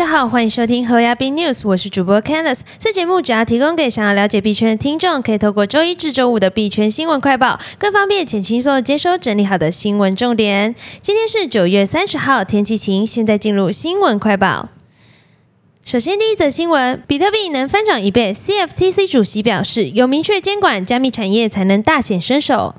大家好，欢迎收听和亚币 News，我是主播 Candice。这节目主要提供给想要了解币圈的听众，可以透过周一至周五的币圈新闻快报，更方便且轻松的接收整理好的新闻重点。今天是九月三十号，天气晴。现在进入新闻快报。首先，第一则新闻，比特币能翻涨一倍，CFTC 主席表示，有明确监管加密产业才能大显身手。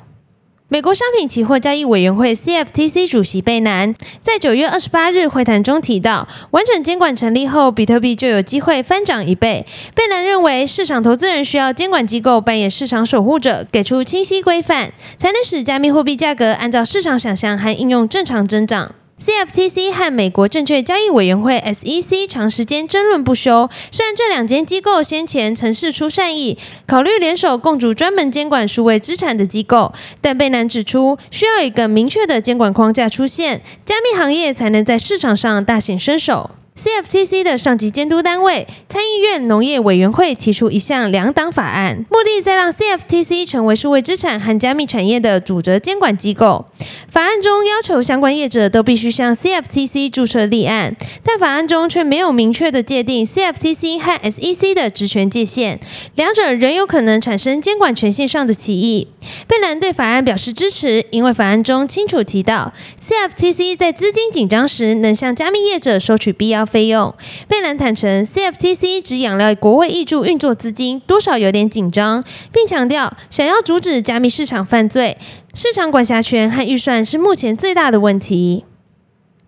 美国商品期货交易委员会 CFTC 主席贝南在九月二十八日会谈中提到，完整监管成立后，比特币就有机会翻涨一倍。贝南认为，市场投资人需要监管机构扮演市场守护者，给出清晰规范，才能使加密货币价格按照市场想象和应用正常增长。CFTC 和美国证券交易委员会 SEC 长时间争论不休。虽然这两间机构先前曾示出善意，考虑联手共组专门监管数位资产的机构，但贝南指出，需要一个明确的监管框架出现，加密行业才能在市场上大显身手。CFTC 的上级监督单位参议院农业委员会提出一项两党法案，目的在让 CFTC 成为数位资产和加密产业的主责监管机构。法案中要求相关业者都必须向 CFTC 注册立案，但法案中却没有明确的界定 CFTC 和 SEC 的职权界限，两者仍有可能产生监管权限上的歧义。贝兰对法案表示支持，因为法案中清楚提到，CFTC 在资金紧张时能向加密业者收取必要费用。贝兰坦诚，CFTC 只仰赖国会挹注运作资金，多少有点紧张，并强调想要阻止加密市场犯罪，市场管辖权和预算是目前最大的问题。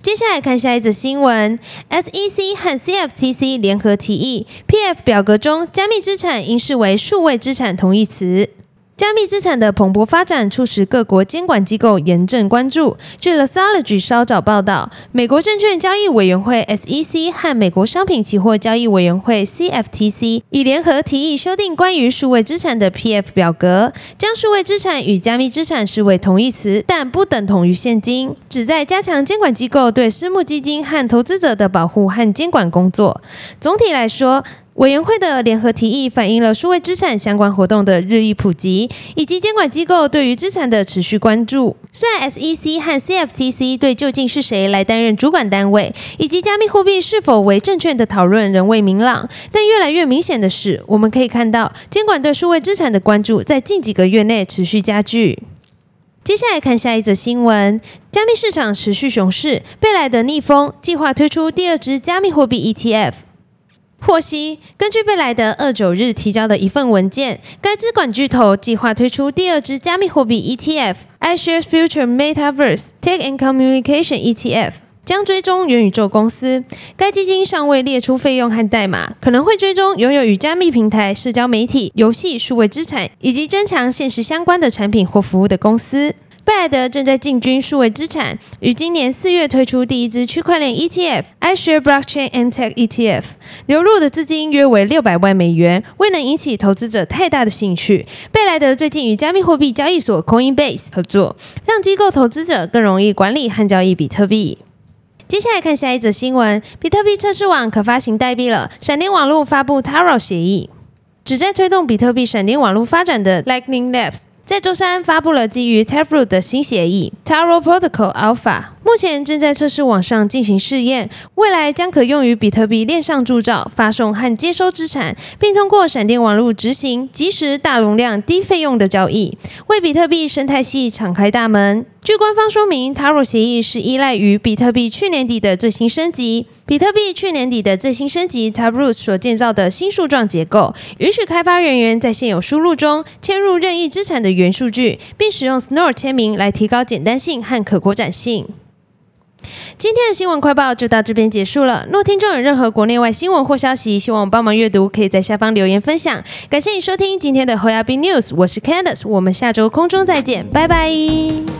接下来看下一则新闻：SEC 和 CFTC 联合提议，PF 表格中加密资产应视为数位资产同义词。加密资产的蓬勃发展，促使各国监管机构严正关注。据 The Solid 稍早报道，美国证券交易委员会 SEC 和美国商品期货交易委员会 CFTC 已联合提议修订关于数位资产的 PF 表格，将数位资产与加密资产视为同义词，但不等同于现金，旨在加强监管机构对私募基金和投资者的保护和监管工作。总体来说，委员会的联合提议反映了数位资产相关活动的日益普及，以及监管机构对于资产的持续关注。虽然 SEC 和 CFTC 对究竟是谁来担任主管单位，以及加密货币是否为证券的讨论仍未明朗，但越来越明显的是，我们可以看到监管对数位资产的关注在近几个月内持续加剧。接下来看下一则新闻：加密市场持续熊市，贝莱德逆风计划推出第二支加密货币 ETF。获悉，根据贝莱德二九日提交的一份文件，该资管巨头计划推出第二支加密货币 ETF，iShares Future Metaverse Tech and Communication ETF，将追踪元宇宙公司。该基金尚未列出费用和代码，可能会追踪拥有与加密平台、社交媒体、游戏、数位资产以及增强现实相关的产品或服务的公司。贝莱德正在进军数位资产，于今年四月推出第一支区块链 ETF，iShare Blockchain and Tech ETF，流入的资金约为六百万美元，未能引起投资者太大的兴趣。贝莱德最近与加密货币交易所 Coinbase 合作，让机构投资者更容易管理和交易比特币。接下来看下一则新闻：比特币测试网可发行代币了，闪电网络发布 Taro 协议，旨在推动比特币闪电网络发展的 Lightning Labs。在周三发布了基于 Taproot 的新协议 Taro Protocol Alpha，目前正在测试网上进行试验，未来将可用于比特币链上铸造、发送和接收资产，并通过闪电网络执行即时、大容量、低费用的交易，为比特币生态系敞开大门。据官方说明，Taro 协议是依赖于比特币去年底的最新升级。比特币去年底的最新升级 Taproot 所建造的新树状结构，允许开发人员在现有输入中嵌入任意资产的原数据，并使用 Snore 签名来提高简单性和可扩展性。今天的新闻快报就到这边结束了。若听众有任何国内外新闻或消息，希望我帮忙阅读，可以在下方留言分享。感谢你收听今天的 h o y a b News，我是 Candice，我们下周空中再见，拜拜。